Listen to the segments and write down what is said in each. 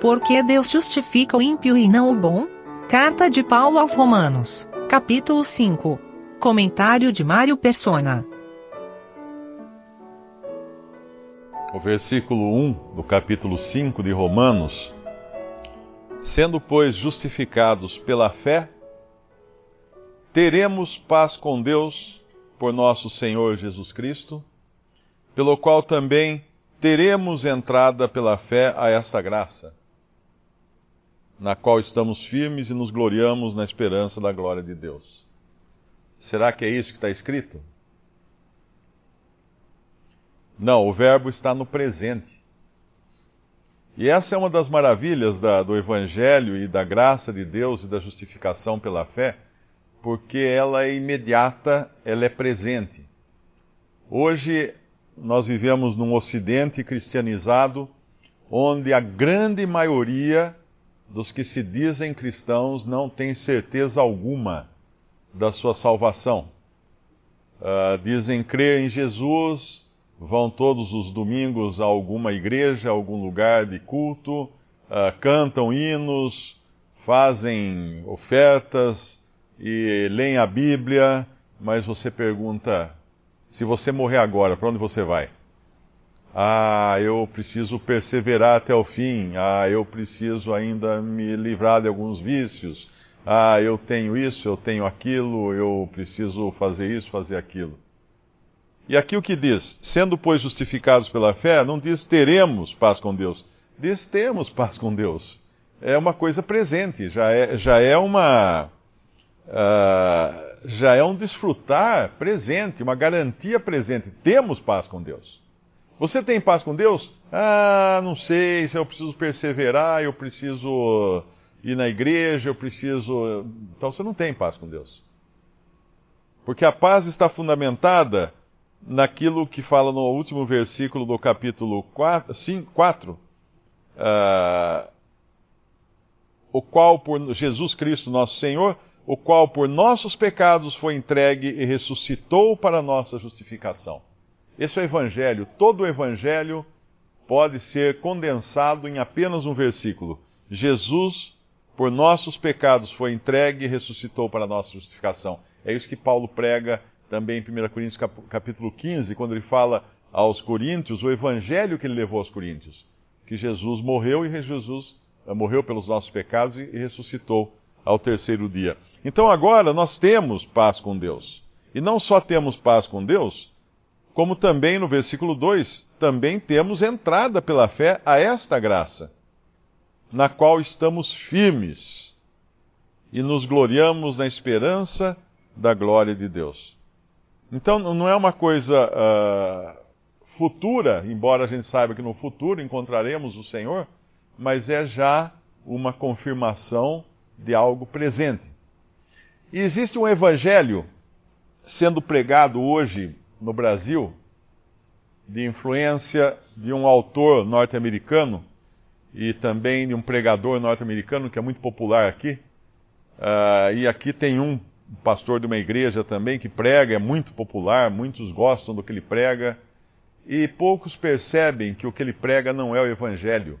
Por que Deus justifica o ímpio e não o bom? Carta de Paulo aos Romanos, capítulo 5. Comentário de Mário Persona. O versículo 1 do capítulo 5 de Romanos. Sendo, pois, justificados pela fé, teremos paz com Deus por nosso Senhor Jesus Cristo, pelo qual também teremos entrada pela fé a esta graça, na qual estamos firmes e nos gloriamos na esperança da glória de Deus. Será que é isso que está escrito? Não, o verbo está no presente. E essa é uma das maravilhas da, do Evangelho e da graça de Deus e da justificação pela fé, porque ela é imediata, ela é presente. Hoje nós vivemos num ocidente cristianizado onde a grande maioria dos que se dizem cristãos não tem certeza alguma da sua salvação. Uh, dizem crer em Jesus, vão todos os domingos a alguma igreja, a algum lugar de culto, uh, cantam hinos, fazem ofertas e leem a Bíblia, mas você pergunta: se você morrer agora, para onde você vai? Ah, eu preciso perseverar até o fim. Ah, eu preciso ainda me livrar de alguns vícios. Ah, eu tenho isso, eu tenho aquilo, eu preciso fazer isso, fazer aquilo. E aqui o que diz? Sendo, pois, justificados pela fé, não diz teremos paz com Deus. Diz temos paz com Deus. É uma coisa presente, já é, já é uma. Uh, já é um desfrutar presente, uma garantia presente. Temos paz com Deus. Você tem paz com Deus? Ah, não sei, se eu preciso perseverar, eu preciso ir na igreja, eu preciso. Então você não tem paz com Deus. Porque a paz está fundamentada naquilo que fala no último versículo do capítulo 4, 5, 4 uh, o qual por Jesus Cristo, nosso Senhor, o qual por nossos pecados foi entregue e ressuscitou para nossa justificação. Esse é o Evangelho. Todo o Evangelho pode ser condensado em apenas um versículo. Jesus, por nossos pecados, foi entregue e ressuscitou para nossa justificação. É isso que Paulo prega também em 1 Coríntios capítulo 15, quando ele fala aos coríntios o evangelho que ele levou aos coríntios, que Jesus morreu e Jesus eh, morreu pelos nossos pecados e ressuscitou ao terceiro dia. Então agora nós temos paz com Deus. E não só temos paz com Deus, como também no versículo 2, também temos entrada pela fé a esta graça, na qual estamos firmes e nos gloriamos na esperança da glória de Deus. Então não é uma coisa uh, futura, embora a gente saiba que no futuro encontraremos o Senhor, mas é já uma confirmação de algo presente. E existe um evangelho sendo pregado hoje no Brasil, de influência de um autor norte-americano e também de um pregador norte-americano que é muito popular aqui. Uh, e aqui tem um pastor de uma igreja também que prega, é muito popular, muitos gostam do que ele prega, e poucos percebem que o que ele prega não é o evangelho.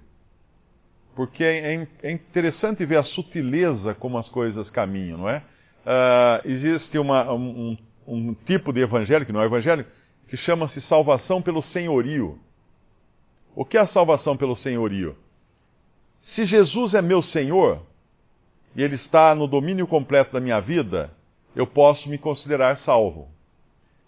Porque é, é interessante ver a sutileza como as coisas caminham, não é? uh, existe uma, um, um, tipo de evangelho, que não é evangelho, que chama-se salvação pelo senhorio. O que é a salvação pelo senhorio? Se Jesus é meu Senhor, e Ele está no domínio completo da minha vida, eu posso me considerar salvo.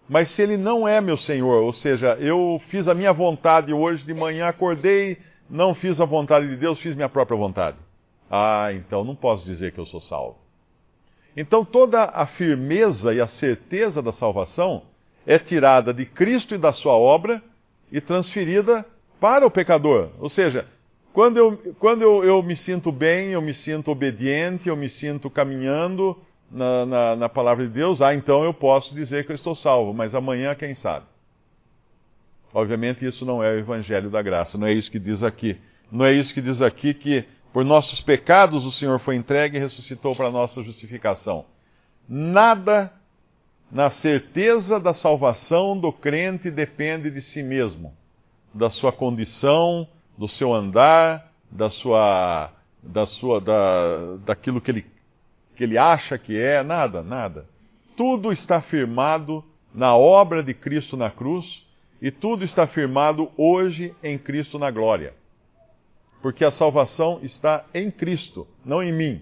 Mas se Ele não é meu Senhor, ou seja, eu fiz a minha vontade hoje de manhã, acordei, não fiz a vontade de Deus, fiz minha própria vontade. Ah, então não posso dizer que eu sou salvo. Então toda a firmeza e a certeza da salvação é tirada de Cristo e da sua obra e transferida para o pecador. Ou seja, quando eu, quando eu, eu me sinto bem, eu me sinto obediente, eu me sinto caminhando na, na, na palavra de Deus, ah, então eu posso dizer que eu estou salvo, mas amanhã quem sabe? Obviamente isso não é o evangelho da graça, não é isso que diz aqui. Não é isso que diz aqui que por nossos pecados o Senhor foi entregue e ressuscitou para nossa justificação. Nada na certeza da salvação do crente depende de si mesmo, da sua condição, do seu andar, da sua, da sua, da, daquilo que ele, que ele acha que é, nada, nada. Tudo está firmado na obra de Cristo na cruz e tudo está firmado hoje em Cristo na glória. Porque a salvação está em Cristo, não em mim.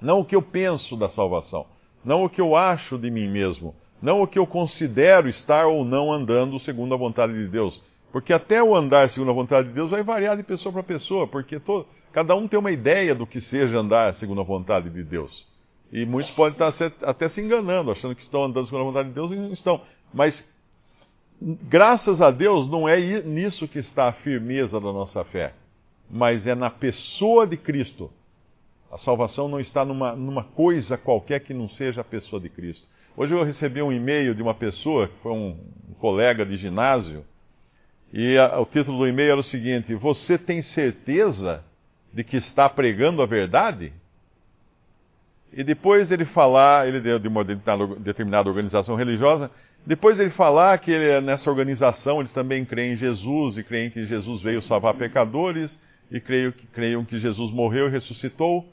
Não o que eu penso da salvação, não o que eu acho de mim mesmo, não o que eu considero estar ou não andando segundo a vontade de Deus. Porque até o andar segundo a vontade de Deus vai variar de pessoa para pessoa, porque todo, cada um tem uma ideia do que seja andar segundo a vontade de Deus. E muitos podem estar até se enganando, achando que estão andando segundo a vontade de Deus e não estão. Mas, graças a Deus, não é nisso que está a firmeza da nossa fé, mas é na pessoa de Cristo. A salvação não está numa, numa coisa qualquer que não seja a pessoa de Cristo. Hoje eu recebi um e-mail de uma pessoa, que foi um, um colega de ginásio, e a, o título do e-mail era o seguinte: Você tem certeza de que está pregando a verdade? E depois ele falar, ele deu de uma determinada organização religiosa, depois ele falar que ele, nessa organização eles também creem em Jesus e creem que Jesus veio salvar pecadores e creem, creem que Jesus morreu e ressuscitou.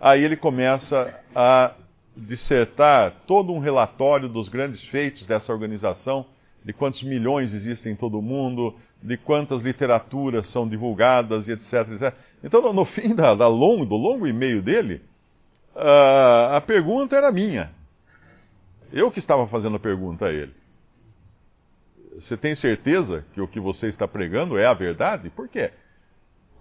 Aí ele começa a dissertar todo um relatório dos grandes feitos dessa organização de quantos milhões existem em todo o mundo, de quantas literaturas são divulgadas e etc. etc. Então, no fim da, da do longo e-mail dele, uh, a pergunta era minha. Eu que estava fazendo a pergunta a ele. Você tem certeza que o que você está pregando é a verdade? Por quê?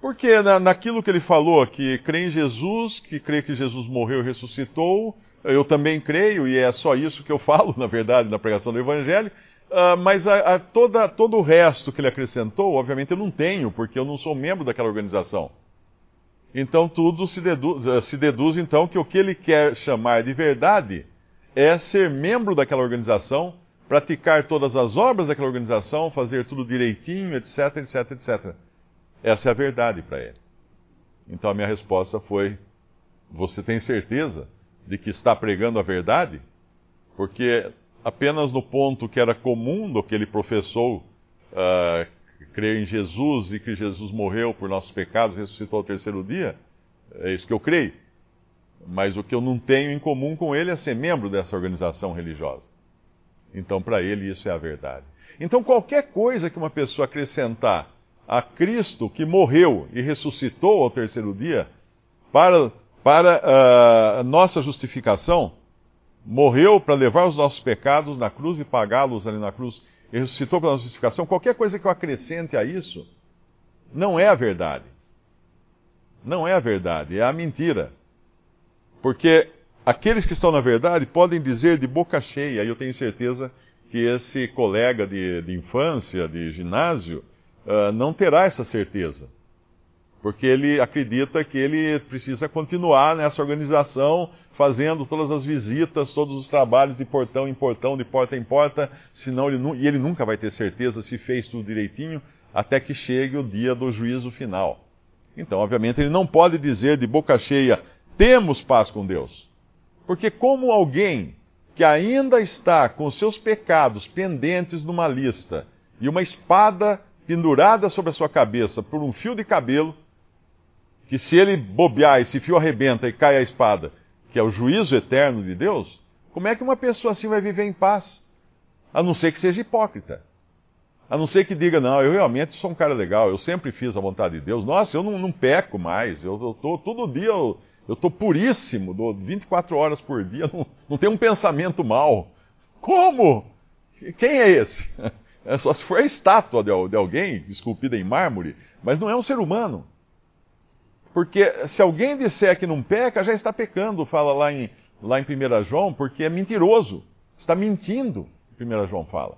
Porque na, naquilo que ele falou, que crê em Jesus, que crê que Jesus morreu e ressuscitou, eu também creio, e é só isso que eu falo, na verdade, na pregação do Evangelho, Uh, mas a, a toda, todo o resto que ele acrescentou, obviamente eu não tenho, porque eu não sou membro daquela organização. Então tudo se deduz, uh, se deduz então que o que ele quer chamar de verdade é ser membro daquela organização, praticar todas as obras daquela organização, fazer tudo direitinho, etc, etc, etc. Essa é a verdade para ele. Então a minha resposta foi: Você tem certeza de que está pregando a verdade? Porque apenas no ponto que era comum do que ele professou, uh, crer em Jesus e que Jesus morreu por nossos pecados e ressuscitou ao terceiro dia, é isso que eu creio. Mas o que eu não tenho em comum com ele é ser membro dessa organização religiosa. Então, para ele, isso é a verdade. Então, qualquer coisa que uma pessoa acrescentar a Cristo que morreu e ressuscitou ao terceiro dia, para, para uh, nossa justificação, morreu para levar os nossos pecados na cruz e pagá-los ali na cruz, e ressuscitou pela nossa justificação, qualquer coisa que eu acrescente a isso, não é a verdade. Não é a verdade, é a mentira. Porque aqueles que estão na verdade podem dizer de boca cheia, e eu tenho certeza que esse colega de, de infância, de ginásio, não terá essa certeza porque ele acredita que ele precisa continuar nessa organização, fazendo todas as visitas, todos os trabalhos de portão em portão, de porta em porta, senão ele, e ele nunca vai ter certeza se fez tudo direitinho, até que chegue o dia do juízo final. Então, obviamente, ele não pode dizer de boca cheia, temos paz com Deus. Porque como alguém que ainda está com seus pecados pendentes numa lista e uma espada pendurada sobre a sua cabeça por um fio de cabelo, que se ele bobear, esse fio arrebenta e cai a espada, que é o juízo eterno de Deus, como é que uma pessoa assim vai viver em paz? A não ser que seja hipócrita. A não ser que diga, não, eu realmente sou um cara legal, eu sempre fiz a vontade de Deus. Nossa, eu não, não peco mais, eu, eu tô, todo dia eu, estou puríssimo, dou 24 horas por dia, não, não tenho um pensamento mal. Como? Quem é esse? É só se for a estátua de, de alguém esculpida em mármore, mas não é um ser humano. Porque se alguém disser que não peca, já está pecando, fala lá em, lá em 1 João, porque é mentiroso. Está mentindo, 1 João fala.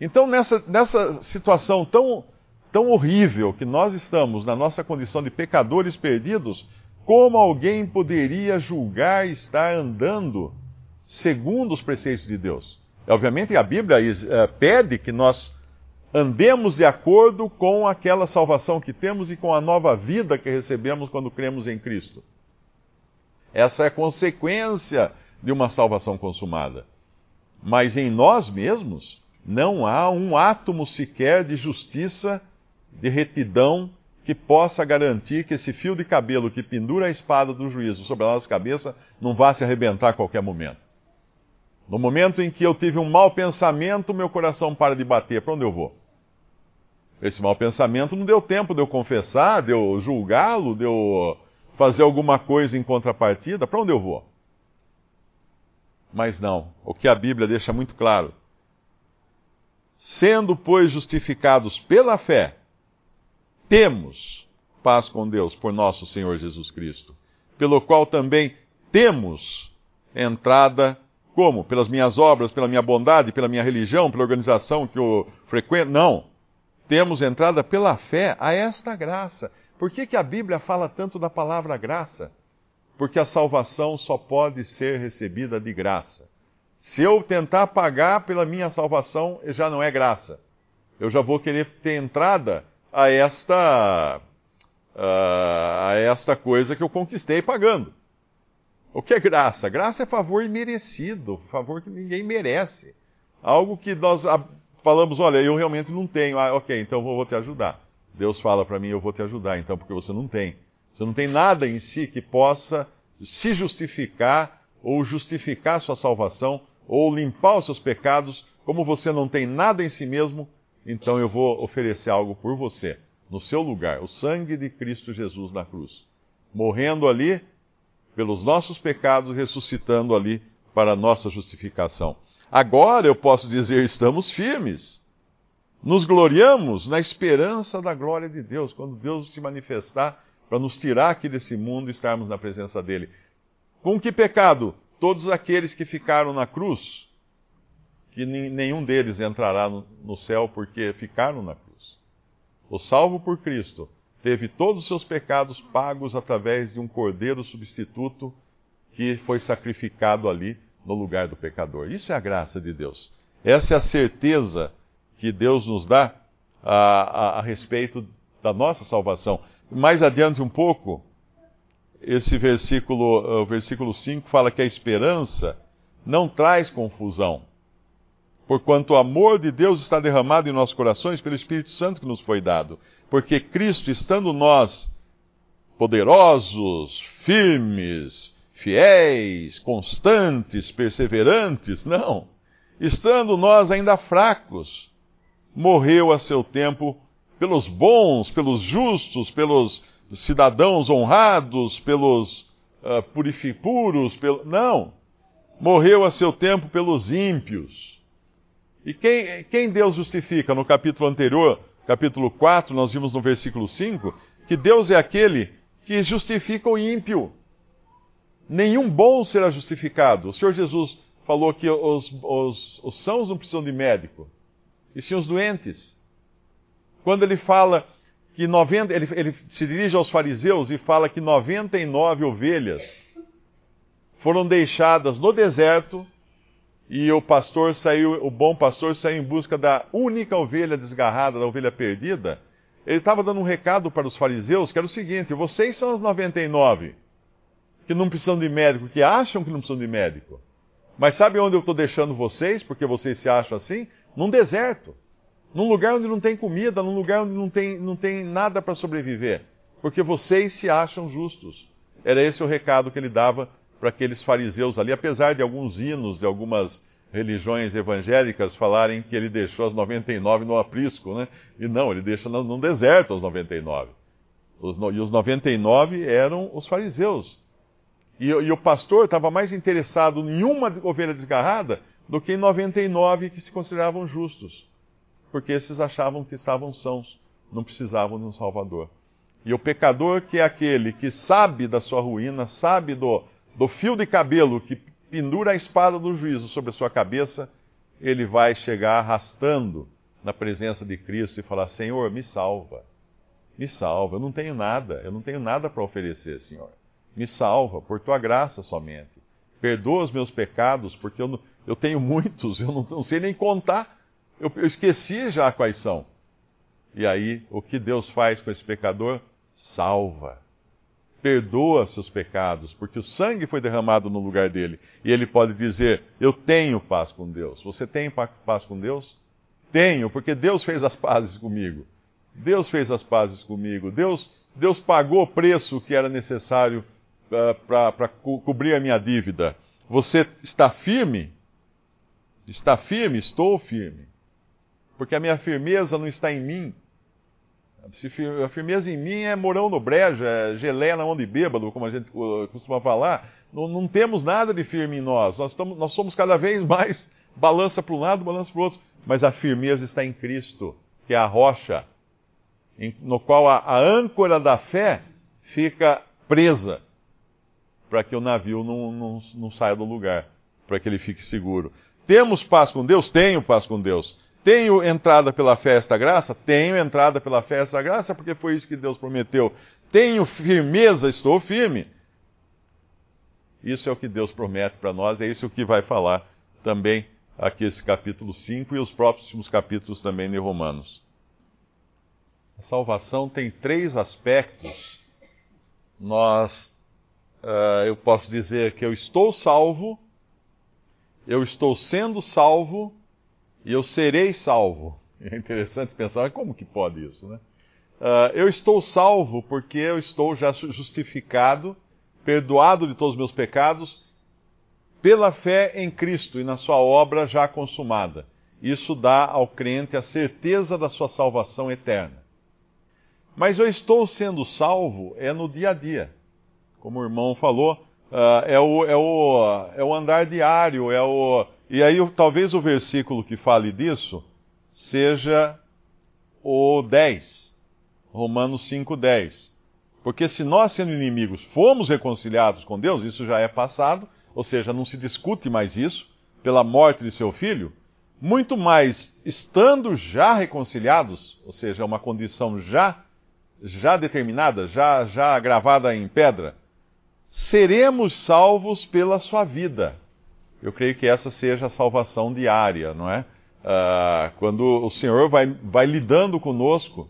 Então, nessa, nessa situação tão, tão horrível que nós estamos, na nossa condição de pecadores perdidos, como alguém poderia julgar estar andando segundo os preceitos de Deus? Obviamente, a Bíblia uh, pede que nós andemos de acordo com aquela salvação que temos e com a nova vida que recebemos quando cremos em Cristo. Essa é a consequência de uma salvação consumada. Mas em nós mesmos não há um átomo sequer de justiça, de retidão que possa garantir que esse fio de cabelo que pendura a espada do juízo sobre a nossa cabeça não vá se arrebentar a qualquer momento. No momento em que eu tive um mau pensamento, meu coração para de bater. Para onde eu vou? Esse mau pensamento não deu tempo de eu confessar, de eu julgá-lo, de eu fazer alguma coisa em contrapartida. Para onde eu vou? Mas não. O que a Bíblia deixa muito claro. Sendo, pois, justificados pela fé, temos paz com Deus por nosso Senhor Jesus Cristo, pelo qual também temos entrada como? Pelas minhas obras, pela minha bondade, pela minha religião, pela organização que eu frequento? Não. Temos entrada pela fé a esta graça. Por que, que a Bíblia fala tanto da palavra graça? Porque a salvação só pode ser recebida de graça. Se eu tentar pagar pela minha salvação, já não é graça. Eu já vou querer ter entrada a esta, a esta coisa que eu conquistei pagando. O que é graça? Graça é favor imerecido, favor que ninguém merece. Algo que nós falamos, olha, eu realmente não tenho. Ah, ok, então eu vou te ajudar. Deus fala para mim, eu vou te ajudar, então, porque você não tem. Você não tem nada em si que possa se justificar ou justificar sua salvação ou limpar os seus pecados. Como você não tem nada em si mesmo, então eu vou oferecer algo por você, no seu lugar, o sangue de Cristo Jesus na cruz. Morrendo ali, pelos nossos pecados, ressuscitando ali para a nossa justificação. Agora eu posso dizer, estamos firmes. Nos gloriamos na esperança da glória de Deus, quando Deus se manifestar para nos tirar aqui desse mundo e estarmos na presença dele. Com que pecado? Todos aqueles que ficaram na cruz, que nenhum deles entrará no céu porque ficaram na cruz. O salvo por Cristo teve todos os seus pecados pagos através de um cordeiro substituto que foi sacrificado ali no lugar do pecador. Isso é a graça de Deus. Essa é a certeza que Deus nos dá a, a, a respeito da nossa salvação. Mais adiante um pouco, esse versículo, o versículo 5 fala que a esperança não traz confusão porquanto o amor de Deus está derramado em nossos corações pelo Espírito Santo que nos foi dado. Porque Cristo, estando nós poderosos, firmes, fiéis, constantes, perseverantes, não. Estando nós ainda fracos, morreu a seu tempo pelos bons, pelos justos, pelos cidadãos honrados, pelos uh, pelo... não. Morreu a seu tempo pelos ímpios e quem, quem Deus justifica? No capítulo anterior, capítulo 4, nós vimos no versículo 5, que Deus é aquele que justifica o ímpio. Nenhum bom será justificado. O Senhor Jesus falou que os, os, os sãos não precisam de médico, e sim os doentes. Quando ele fala que 90, ele, ele se dirige aos fariseus e fala que 99 ovelhas foram deixadas no deserto e o pastor saiu, o bom pastor saiu em busca da única ovelha desgarrada, da ovelha perdida, ele estava dando um recado para os fariseus que era o seguinte: vocês são as 99 que não precisam de médico, que acham que não precisam de médico. Mas sabe onde eu estou deixando vocês, porque vocês se acham assim? Num deserto. Num lugar onde não tem comida, num lugar onde não tem, não tem nada para sobreviver. Porque vocês se acham justos. Era esse o recado que ele dava para aqueles fariseus ali, apesar de alguns hinos de algumas religiões evangélicas falarem que ele deixou as 99 no aprisco, né? E não, ele deixa no deserto as 99. Os, e os 99 eram os fariseus. E, e o pastor estava mais interessado em uma ovelha desgarrada do que em 99 que se consideravam justos. Porque esses achavam que estavam sãos, não precisavam de um Salvador. E o pecador, que é aquele que sabe da sua ruína, sabe do, do fio de cabelo que pendura a espada do juízo sobre a sua cabeça, ele vai chegar arrastando na presença de Cristo e falar: Senhor, me salva. Me salva. Eu não tenho nada. Eu não tenho nada para oferecer, Senhor. Me salva, por tua graça somente. Perdoa os meus pecados, porque eu, não, eu tenho muitos, eu não, não sei nem contar. Eu, eu esqueci já quais são. E aí, o que Deus faz com esse pecador? Salva perdoa seus pecados, porque o sangue foi derramado no lugar dele. E ele pode dizer: Eu tenho paz com Deus. Você tem paz com Deus? Tenho, porque Deus fez as pazes comigo. Deus fez as pazes comigo. Deus, Deus pagou o preço que era necessário uh, para co cobrir a minha dívida. Você está firme? Está firme? Estou firme. Porque a minha firmeza não está em mim. A firmeza em mim é morão no brejo, é geleia na mão de bêbado, como a gente costuma falar. Não, não temos nada de firme em nós. Nós, estamos, nós somos cada vez mais balança para um lado, balança para o outro. Mas a firmeza está em Cristo, que é a rocha, em, no qual a, a âncora da fé fica presa, para que o navio não, não, não saia do lugar, para que ele fique seguro. Temos paz com Deus? Tenho paz com Deus. Tenho entrada pela fé esta graça? Tenho entrada pela fé esta graça, porque foi isso que Deus prometeu. Tenho firmeza? Estou firme. Isso é o que Deus promete para nós, é isso que vai falar também aqui esse capítulo 5 e os próximos capítulos também de Romanos. A salvação tem três aspectos. Nós, uh, eu posso dizer que eu estou salvo, eu estou sendo salvo e eu serei salvo. É interessante pensar, como que pode isso, né? Uh, eu estou salvo porque eu estou já justificado, perdoado de todos os meus pecados, pela fé em Cristo e na sua obra já consumada. Isso dá ao crente a certeza da sua salvação eterna. Mas eu estou sendo salvo é no dia a dia. Como o irmão falou, uh, é, o, é, o, é o andar diário, é o, e aí, talvez o versículo que fale disso seja o 10, Romanos 5, 10. Porque se nós, sendo inimigos, fomos reconciliados com Deus, isso já é passado, ou seja, não se discute mais isso, pela morte de seu filho, muito mais estando já reconciliados, ou seja, uma condição já, já determinada, já, já gravada em pedra, seremos salvos pela sua vida. Eu creio que essa seja a salvação diária, não é? Uh, quando o Senhor vai, vai lidando conosco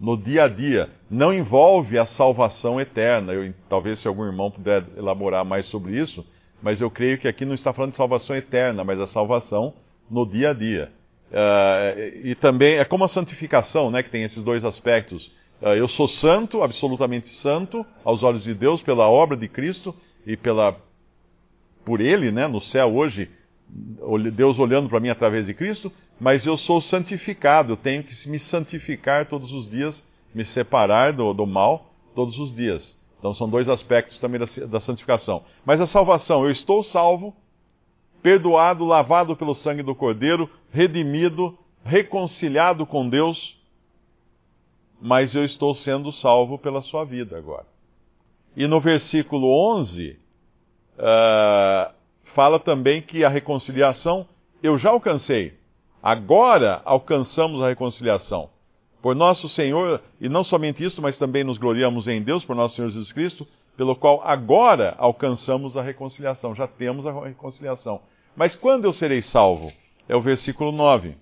no dia a dia, não envolve a salvação eterna. Eu, talvez se algum irmão puder elaborar mais sobre isso, mas eu creio que aqui não está falando de salvação eterna, mas a salvação no dia a dia. Uh, e também é como a santificação, né, que tem esses dois aspectos. Uh, eu sou santo, absolutamente santo, aos olhos de Deus, pela obra de Cristo e pela por Ele, né, no céu hoje, Deus olhando para mim através de Cristo, mas eu sou santificado, eu tenho que me santificar todos os dias, me separar do, do mal todos os dias. Então são dois aspectos também da, da santificação. Mas a salvação, eu estou salvo, perdoado, lavado pelo sangue do Cordeiro, redimido, reconciliado com Deus, mas eu estou sendo salvo pela sua vida agora. E no versículo 11, uh, fala também que a reconciliação eu já alcancei. Agora alcançamos a reconciliação. Por nosso Senhor, e não somente isso, mas também nos gloriamos em Deus, por nosso Senhor Jesus Cristo, pelo qual agora alcançamos a reconciliação. Já temos a reconciliação. Mas quando eu serei salvo? É o versículo 9.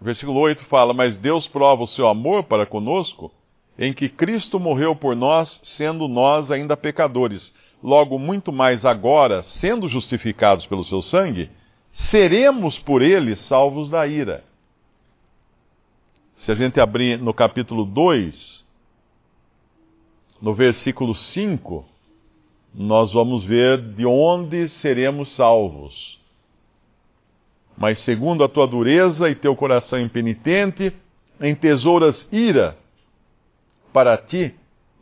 O versículo 8 fala: Mas Deus prova o seu amor para conosco, em que Cristo morreu por nós, sendo nós ainda pecadores logo muito mais agora, sendo justificados pelo seu sangue, seremos por ele salvos da ira. Se a gente abrir no capítulo 2, no versículo 5, nós vamos ver de onde seremos salvos. Mas segundo a tua dureza e teu coração impenitente, em tesouras ira para ti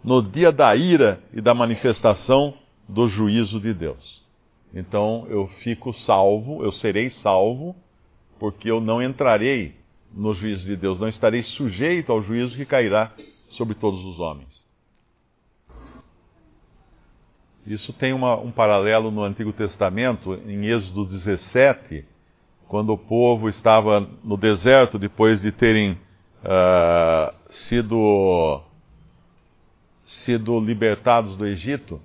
no dia da ira e da manifestação do juízo de Deus. Então eu fico salvo, eu serei salvo, porque eu não entrarei no juízo de Deus, não estarei sujeito ao juízo que cairá sobre todos os homens. Isso tem uma, um paralelo no Antigo Testamento, em Êxodo 17, quando o povo estava no deserto depois de terem uh, sido, sido libertados do Egito.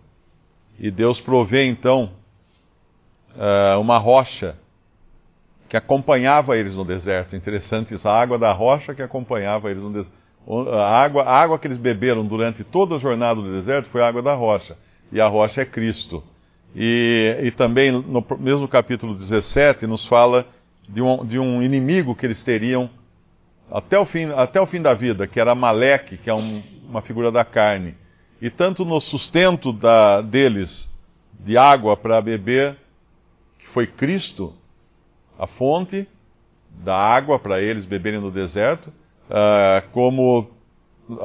E Deus provê então uh, uma rocha que acompanhava eles no deserto. Interessante isso, a água da rocha que acompanhava eles no deserto. A água, a água que eles beberam durante toda a jornada do deserto foi a água da rocha. E a rocha é Cristo. E, e também no mesmo capítulo 17 nos fala de um, de um inimigo que eles teriam até o fim, até o fim da vida, que era Maleque, que é um, uma figura da carne, e tanto no sustento da, deles de água para beber, que foi Cristo, a fonte da água para eles beberem no deserto, uh, como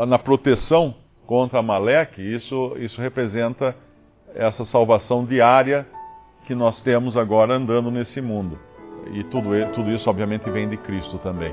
na proteção contra Maleque, isso, isso representa essa salvação diária que nós temos agora andando nesse mundo. E tudo, tudo isso, obviamente, vem de Cristo também.